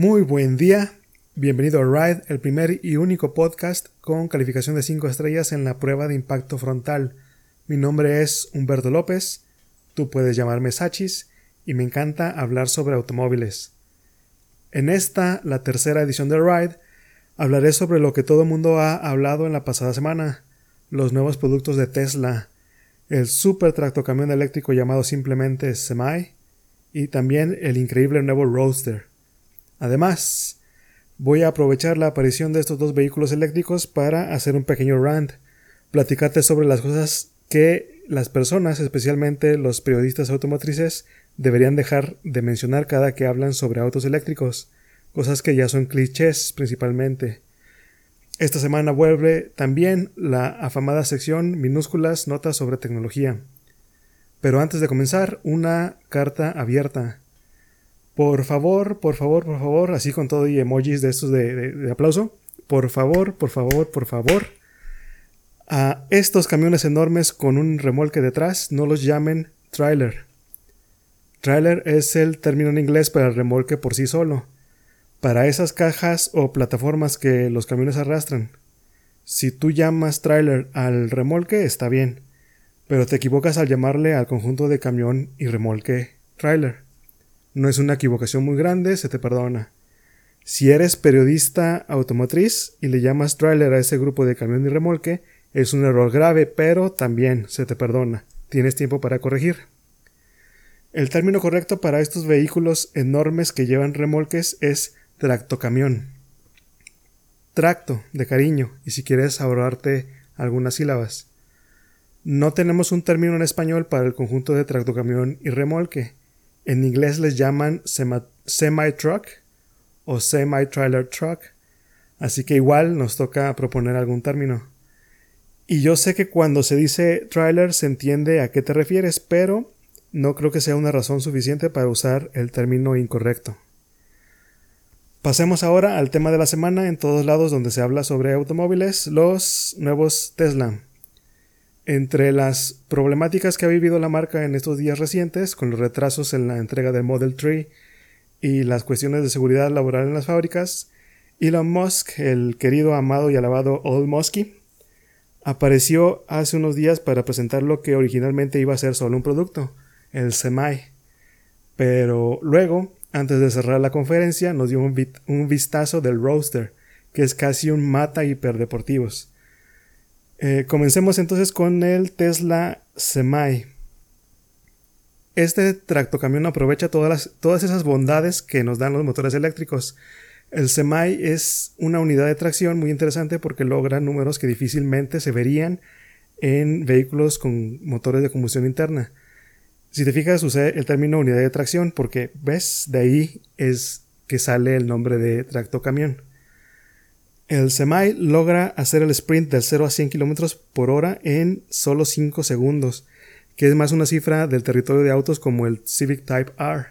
Muy buen día, bienvenido a Ride, el primer y único podcast con calificación de 5 estrellas en la prueba de impacto frontal. Mi nombre es Humberto López, tú puedes llamarme Sachis y me encanta hablar sobre automóviles. En esta, la tercera edición de Ride, hablaré sobre lo que todo el mundo ha hablado en la pasada semana, los nuevos productos de Tesla, el super tractocamión eléctrico llamado simplemente Semi y también el increíble nuevo Roadster. Además, voy a aprovechar la aparición de estos dos vehículos eléctricos para hacer un pequeño rant, platicarte sobre las cosas que las personas, especialmente los periodistas automotrices, deberían dejar de mencionar cada que hablan sobre autos eléctricos, cosas que ya son clichés principalmente. Esta semana vuelve también la afamada sección minúsculas notas sobre tecnología. Pero antes de comenzar, una carta abierta. Por favor, por favor, por favor, así con todo y emojis de estos de, aplauso. Por favor, por favor, por favor. A estos camiones enormes con un remolque detrás no los llamen trailer. Trailer es el término en inglés para el remolque por sí solo. Para esas cajas o plataformas que los camiones arrastran. Si tú llamas trailer al remolque está bien, pero te equivocas al llamarle al conjunto de camión y remolque trailer. No es una equivocación muy grande, se te perdona. Si eres periodista automotriz y le llamas trailer a ese grupo de camión y remolque, es un error grave, pero también se te perdona. Tienes tiempo para corregir. El término correcto para estos vehículos enormes que llevan remolques es tractocamión. Tracto, de cariño, y si quieres ahorrarte algunas sílabas. No tenemos un término en español para el conjunto de tractocamión y remolque. En inglés les llaman semi-truck o semi-trailer truck, así que igual nos toca proponer algún término. Y yo sé que cuando se dice trailer se entiende a qué te refieres, pero no creo que sea una razón suficiente para usar el término incorrecto. Pasemos ahora al tema de la semana en todos lados donde se habla sobre automóviles, los nuevos Tesla. Entre las problemáticas que ha vivido la marca en estos días recientes, con los retrasos en la entrega del Model 3 y las cuestiones de seguridad laboral en las fábricas, Elon Musk, el querido, amado y alabado Old Muskie, apareció hace unos días para presentar lo que originalmente iba a ser solo un producto, el Semi. Pero luego, antes de cerrar la conferencia, nos dio un, un vistazo del Roadster, que es casi un mata hiperdeportivos. Eh, comencemos entonces con el Tesla Semi. Este tractocamión aprovecha todas, todas esas bondades que nos dan los motores eléctricos. El Semi es una unidad de tracción muy interesante porque logra números que difícilmente se verían en vehículos con motores de combustión interna. Si te fijas, usé el término unidad de tracción porque, ves, de ahí es que sale el nombre de tractocamión. El Semi logra hacer el sprint del 0 a 100 km por hora en solo 5 segundos, que es más una cifra del territorio de autos como el Civic Type R.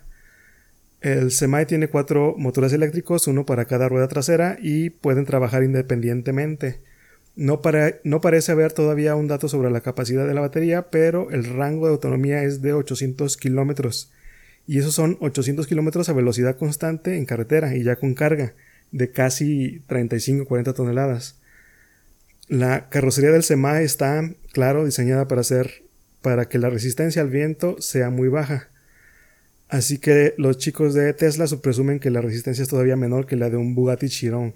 El Semi tiene cuatro motores eléctricos, uno para cada rueda trasera, y pueden trabajar independientemente. No, no, parece haber todavía un dato sobre la capacidad de la batería, pero el rango de autonomía es de 800 kilómetros. Y esos son 800 kilómetros a velocidad constante en carretera y ya con carga de casi 35-40 toneladas. La carrocería del SEMA está, claro, diseñada para hacer para que la resistencia al viento sea muy baja. Así que los chicos de Tesla presumen que la resistencia es todavía menor que la de un Bugatti Chiron.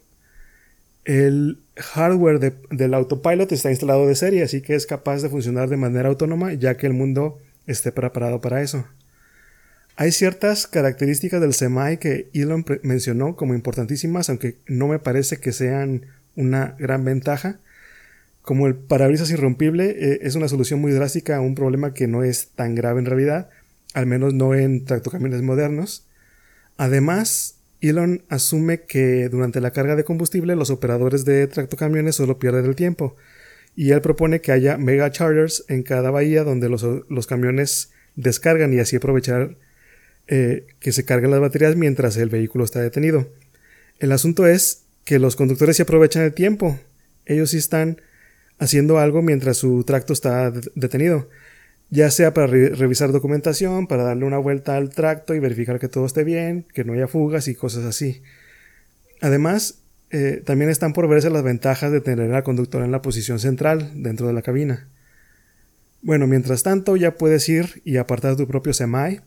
El hardware del autopilot está instalado de serie, así que es capaz de funcionar de manera autónoma ya que el mundo esté preparado para eso. Hay ciertas características del SEMI que Elon mencionó como importantísimas, aunque no me parece que sean una gran ventaja. Como el parabrisas irrompible eh, es una solución muy drástica a un problema que no es tan grave en realidad, al menos no en tractocamiones modernos. Además, Elon asume que durante la carga de combustible los operadores de tractocamiones solo pierden el tiempo, y él propone que haya mega chargers en cada bahía donde los camiones descargan y así aprovechar eh, que se cargan las baterías mientras el vehículo está detenido. El asunto es que los conductores se aprovechan el tiempo. Ellos sí están haciendo algo mientras su tracto está detenido. Ya sea para revisar documentación, para darle una vuelta al tracto y verificar que todo esté bien, que no haya fugas y cosas así. Además, eh, también están por verse las ventajas de tener al conductor en la posición central dentro de la cabina. Bueno, mientras tanto ya puedes ir y apartar tu propio semi.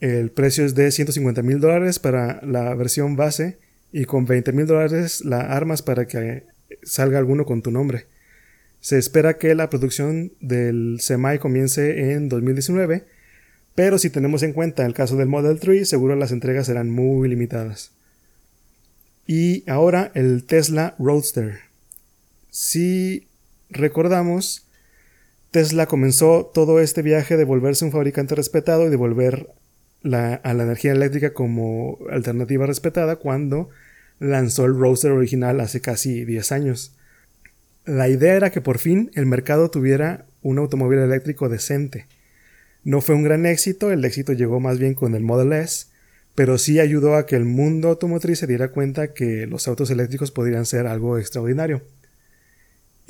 El precio es de 150 mil dólares para la versión base y con 20 mil dólares la armas para que salga alguno con tu nombre. Se espera que la producción del semi comience en 2019, pero si tenemos en cuenta el caso del Model 3, seguro las entregas serán muy limitadas. Y ahora el Tesla Roadster. Si recordamos, Tesla comenzó todo este viaje de volverse un fabricante respetado y de volver a la energía eléctrica como alternativa respetada cuando lanzó el Roadster original hace casi 10 años. La idea era que por fin el mercado tuviera un automóvil eléctrico decente. No fue un gran éxito, el éxito llegó más bien con el Model S, pero sí ayudó a que el mundo automotriz se diera cuenta que los autos eléctricos podrían ser algo extraordinario.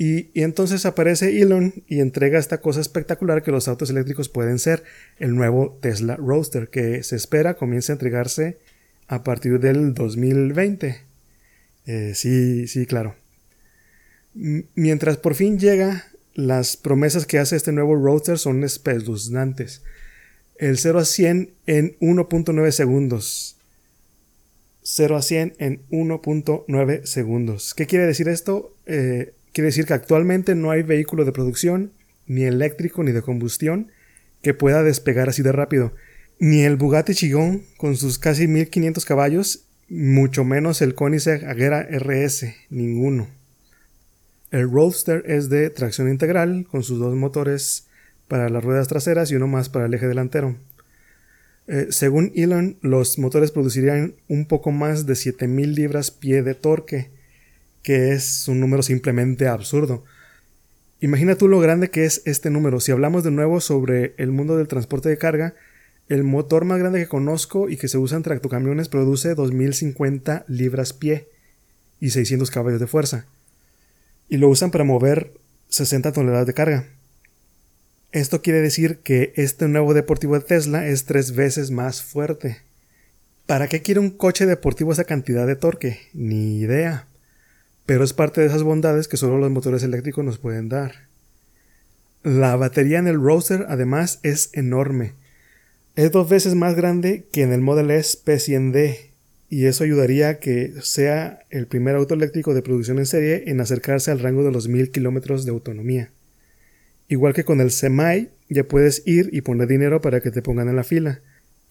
Y, entonces aparece Elon y entrega esta cosa espectacular que los autos eléctricos pueden ser, el nuevo Tesla Roadster, que se espera comience a entregarse a partir del 2020. Eh, sí, sí, claro. mientras por fin llega, las promesas que hace este nuevo Roadster son espeluznantes. El 0 a 100 en 1.9 segundos. 0 a 100 en 1.9 segundos. ¿Qué quiere decir esto? Eh, quiere decir que actualmente no hay vehículo de producción, ni eléctrico ni de combustión, que pueda despegar así de rápido. Ni el Bugatti Chiron con sus casi 1500 caballos, mucho menos el Koenigsegg Agera RS, ninguno. El Roadster es de tracción integral, con sus dos motores para las ruedas traseras y uno más para el eje delantero. Eh, según Elon, los motores producirían un poco más de 7000 libras-pie de torque, que es un número simplemente absurdo. Imagina tú lo grande que es este número. Si hablamos de nuevo sobre el mundo del transporte de carga, el motor más grande que conozco y que se usa en tractocamiones produce 2050 libras-pie y 600 caballos de fuerza. Y lo usan para mover 60 toneladas de carga. Esto quiere decir que este nuevo deportivo de Tesla es tres veces más fuerte. ¿Para qué quiere un coche deportivo esa cantidad de torque? Ni idea. Pero es parte de esas bondades que solo los motores eléctricos nos pueden dar. La batería en el Roadster además es enorme es dos veces más grande que en el Model S P100D y eso ayudaría a que sea el primer auto eléctrico de producción en serie en acercarse al rango de los 1000 kilómetros de autonomía. Igual que con el Semi, ya puedes ir y poner dinero para que te pongan en la fila,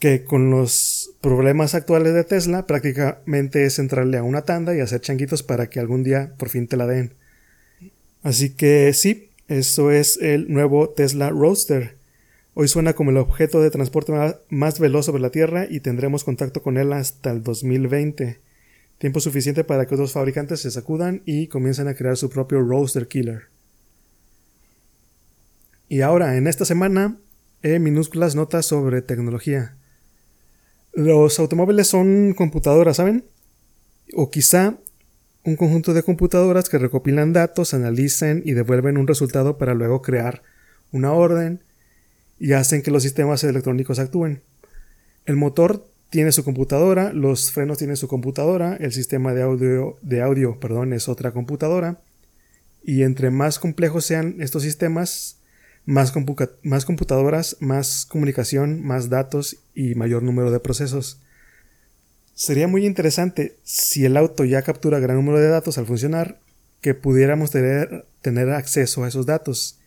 que con los problemas actuales de Tesla prácticamente es entrarle a una tanda y hacer changuitos para que algún día por fin te la den. Así que sí, eso es el nuevo Tesla Roadster Hoy suena como el objeto de transporte más veloz sobre la Tierra y tendremos contacto con él hasta el 2020. Tiempo suficiente para que otros fabricantes se sacudan y comiencen a crear su propio Roadster Killer. Y ahora, en esta semana, he minúsculas notas sobre tecnología. Los automóviles son computadoras, ¿saben? O quizá un conjunto de computadoras que recopilan datos, analizan y devuelven un resultado para luego crear una orden, y hacen que los sistemas electrónicos actúen. El motor tiene su computadora, los frenos tienen su computadora, el sistema de audio, de audio perdón, es otra computadora, y entre más complejos sean estos sistemas, más, computadoras, más comunicación, más datos y mayor número de procesos. Sería muy interesante si el auto ya captura gran número de datos al funcionar, que pudiéramos tener acceso a esos datos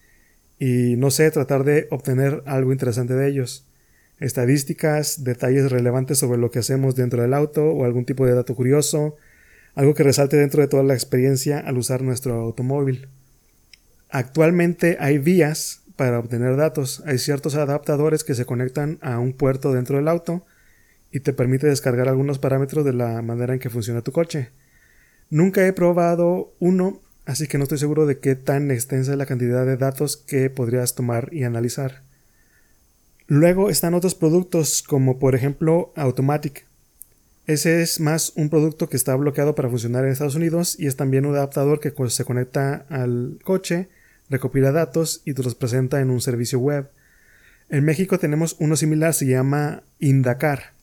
y no sé, tratar de obtener algo interesante de ellos. Estadísticas, detalles relevantes sobre lo que hacemos dentro del auto o algún tipo de dato curioso, algo que resalte dentro de toda la experiencia al usar nuestro automóvil. Actualmente hay vías para obtener datos, hay ciertos adaptadores que se conectan a un puerto dentro del auto y te permite descargar algunos parámetros de la manera en que funciona tu coche. Nunca he probado uno así que no estoy seguro de qué tan extensa es la cantidad de datos que podrías tomar y analizar. Luego están otros productos como por ejemplo Automatic. Ese es más un producto que está bloqueado para funcionar en Estados Unidos y es también un adaptador que se conecta al coche, recopila datos y te los presenta en un servicio web. En México tenemos uno similar, se llama Indacar.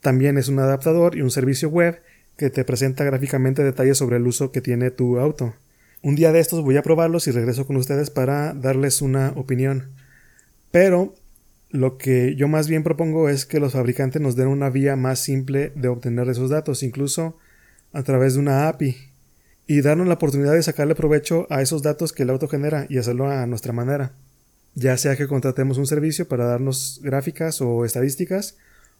También es un adaptador y un servicio web que te presenta gráficamente detalles sobre el uso que tiene tu auto. Un día de estos voy a probarlos y regreso con ustedes para darles una opinión. Pero lo que yo más bien propongo es que los fabricantes nos den una vía más simple de obtener esos datos, incluso a través de una API, y darnos la oportunidad de sacarle provecho a esos datos que el auto genera y hacerlo a nuestra manera. Ya sea que contratemos un servicio para darnos gráficas o estadísticas,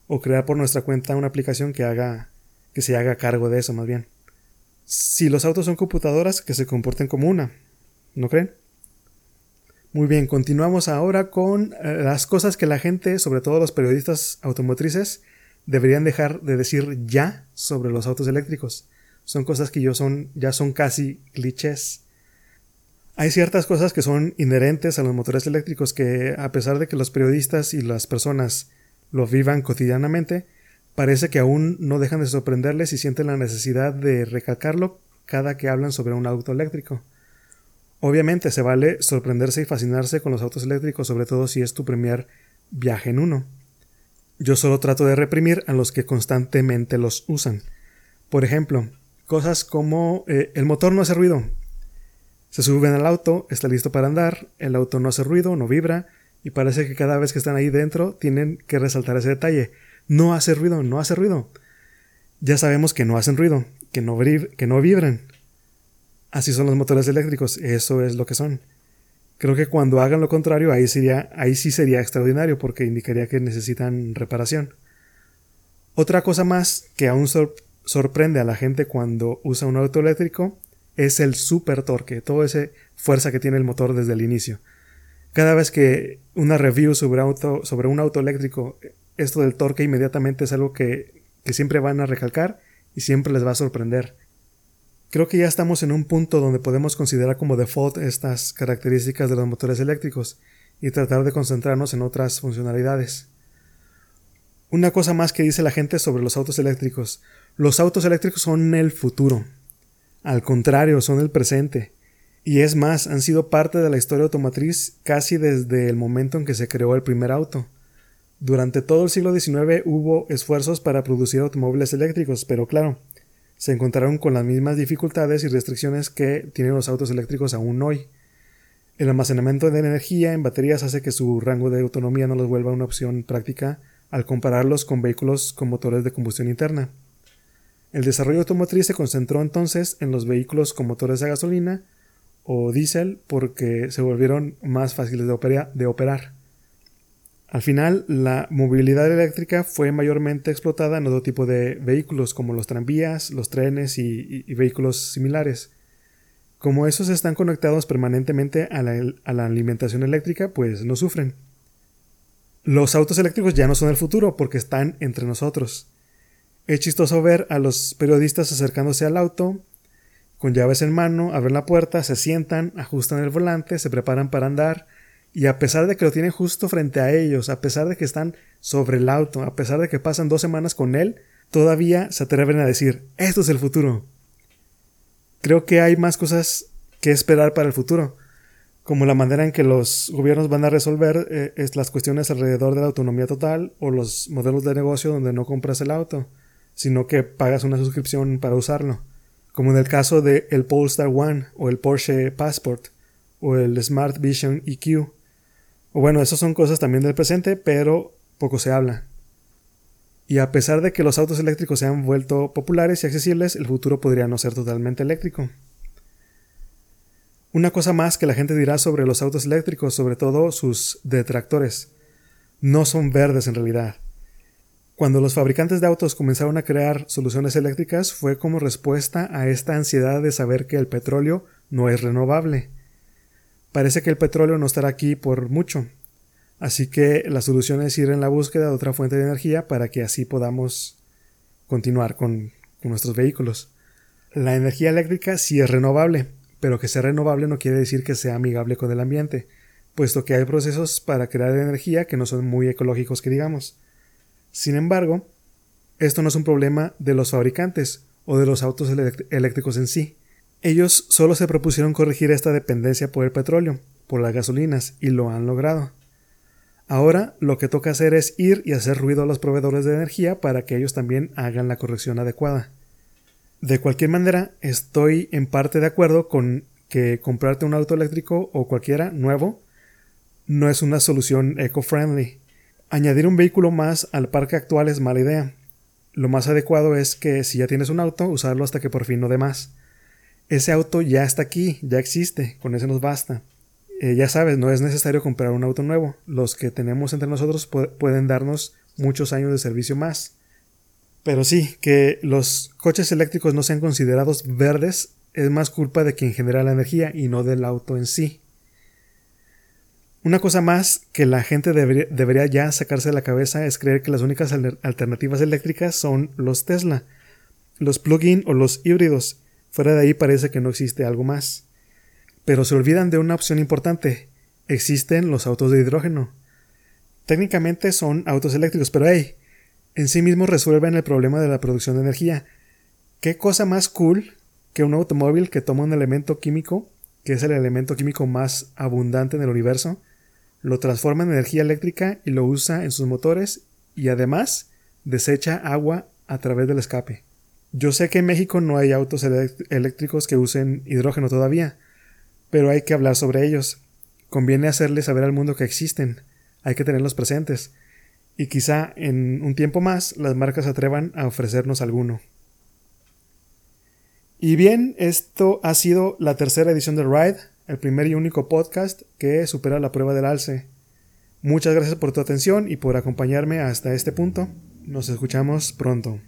o crear por nuestra cuenta una aplicación que haga que se haga cargo de eso más bien. Si los autos son computadoras, que se comporten como una. ¿No creen? Muy bien, continuamos ahora con eh, las cosas que la gente, sobre todo los periodistas automotrices, deberían dejar de decir ya sobre los autos eléctricos. Son cosas que yo son, ya son casi clichés. Hay ciertas cosas que son inherentes a los motores eléctricos que, a pesar de que los periodistas y las personas lo vivan cotidianamente, parece que aún no dejan de sorprenderles y sienten la necesidad de recalcarlo cada que hablan sobre un auto eléctrico. Obviamente se vale sorprenderse y fascinarse con los autos eléctricos, sobre todo si es tu primer viaje en uno. Yo solo trato de reprimir a los que constantemente los usan. Por ejemplo, cosas como eh, el motor no hace ruido. Se suben al auto, está listo para andar, el auto no hace ruido, no vibra, y parece que cada vez que están ahí dentro tienen que resaltar ese detalle. No hace ruido, no hace ruido. Ya sabemos que no hacen ruido, que no, que no vibran. Así son los motores eléctricos, eso es lo que son. Creo que cuando hagan lo contrario, ahí, sería, ahí sí sería extraordinario, porque indicaría que necesitan reparación. Otra cosa más que aún sorprende a la gente cuando usa un auto eléctrico es el super torque, toda esa fuerza que tiene el motor desde el inicio. Cada vez que una review sobre, auto, sobre un auto eléctrico esto del torque inmediatamente es algo que, siempre van a recalcar y siempre les va a sorprender. Creo que ya estamos en un punto donde podemos considerar como default estas características de los motores eléctricos y tratar de concentrarnos en otras funcionalidades. Una cosa más que dice la gente sobre los autos eléctricos. Los autos eléctricos son el futuro. Al contrario, son el presente. Y es más, han sido parte de la historia automotriz casi desde el momento en que se creó el primer auto. Durante todo el siglo XIX hubo esfuerzos para producir automóviles eléctricos, pero claro, se encontraron con las mismas dificultades y restricciones que tienen los autos eléctricos aún hoy. El almacenamiento de energía en baterías hace que su rango de autonomía no los vuelva una opción práctica al compararlos con vehículos con motores de combustión interna. El desarrollo automotriz se concentró entonces en los vehículos con motores de gasolina o diésel porque se volvieron más fáciles de, operar. Al final, la movilidad eléctrica fue mayormente explotada en otro tipo de vehículos como los tranvías, los trenes y, vehículos similares. Como esos están conectados permanentemente a a la alimentación eléctrica, pues no sufren. Los autos eléctricos ya no son el futuro porque están entre nosotros. Es chistoso ver a los periodistas acercándose al auto, con llaves en mano, abren la puerta, se sientan, ajustan el volante, se preparan para andar, y a pesar de que lo tienen justo frente a ellos, a pesar de que están sobre el auto, a pesar de que pasan dos semanas con él, todavía se atreven a decir, esto es el futuro. Creo que hay más cosas que esperar para el futuro, como la manera en que los gobiernos van a resolver eh, las cuestiones alrededor de la autonomía total o los modelos de negocio donde no compras el auto, sino que pagas una suscripción para usarlo, como en el caso de el Polestar One o el Porsche Passport o el Smart Vision EQ o bueno, esas son cosas también del presente, pero poco se habla. Y a pesar de que los autos eléctricos se han vuelto populares y accesibles, el futuro podría no ser totalmente eléctrico. Una cosa más que la gente dirá sobre los autos eléctricos, sobre todo sus detractores. No son verdes en realidad. Cuando los fabricantes de autos comenzaron a crear soluciones eléctricas fue como respuesta a esta ansiedad de saber que el petróleo no es renovable. Parece que el petróleo no estará aquí por mucho, así que la solución es ir en la búsqueda de otra fuente de energía para que así podamos continuar con, nuestros vehículos. La energía eléctrica sí es renovable, pero que sea renovable no quiere decir que sea amigable con el ambiente, puesto que hay procesos para crear energía que no son muy ecológicos que digamos. Sin embargo, esto no es un problema de los fabricantes o de los autos eléctricos en sí, ellos solo se propusieron corregir esta dependencia por el petróleo, por las gasolinas, y lo han logrado. Ahora lo que toca hacer es ir y hacer ruido a los proveedores de energía para que ellos también hagan la corrección adecuada. De cualquier manera, estoy en parte de acuerdo con que comprarte un auto eléctrico o cualquiera nuevo no es una solución eco-friendly. Añadir un vehículo más al parque actual es mala idea. Lo más adecuado es que si ya tienes un auto, usarlo hasta que por fin no dé más. Ese auto ya está aquí, ya existe, con ese nos basta. Eh, ya sabes, no es necesario comprar un auto nuevo. Los que tenemos entre nosotros pueden darnos muchos años de servicio más. Pero sí, que los coches eléctricos no sean considerados verdes es más culpa de quien genera la energía y no del auto en sí. Una cosa más que la gente debería, ya sacarse de la cabeza es creer que las únicas alternativas eléctricas son los Tesla, los plug-in o los híbridos. Fuera de ahí parece que no existe algo más. Pero se olvidan de una opción importante. Existen los autos de hidrógeno. Técnicamente son autos eléctricos, pero hey, en sí mismos resuelven el problema de la producción de energía. ¿Qué cosa más cool que un automóvil que toma un elemento químico, que es el elemento químico más abundante en el universo, lo transforma en energía eléctrica y lo usa en sus motores y además desecha agua a través del escape? Yo sé que en México no hay autos eléctricos que usen hidrógeno todavía, pero hay que hablar sobre ellos. Conviene hacerle saber al mundo que existen, hay que tenerlos presentes y quizá en un tiempo más las marcas atrevan a ofrecernos alguno. Y bien, esto ha sido la tercera edición de Ride, el primer y único podcast que supera la prueba del alce. Muchas gracias por tu atención y por acompañarme hasta este punto. Nos escuchamos pronto.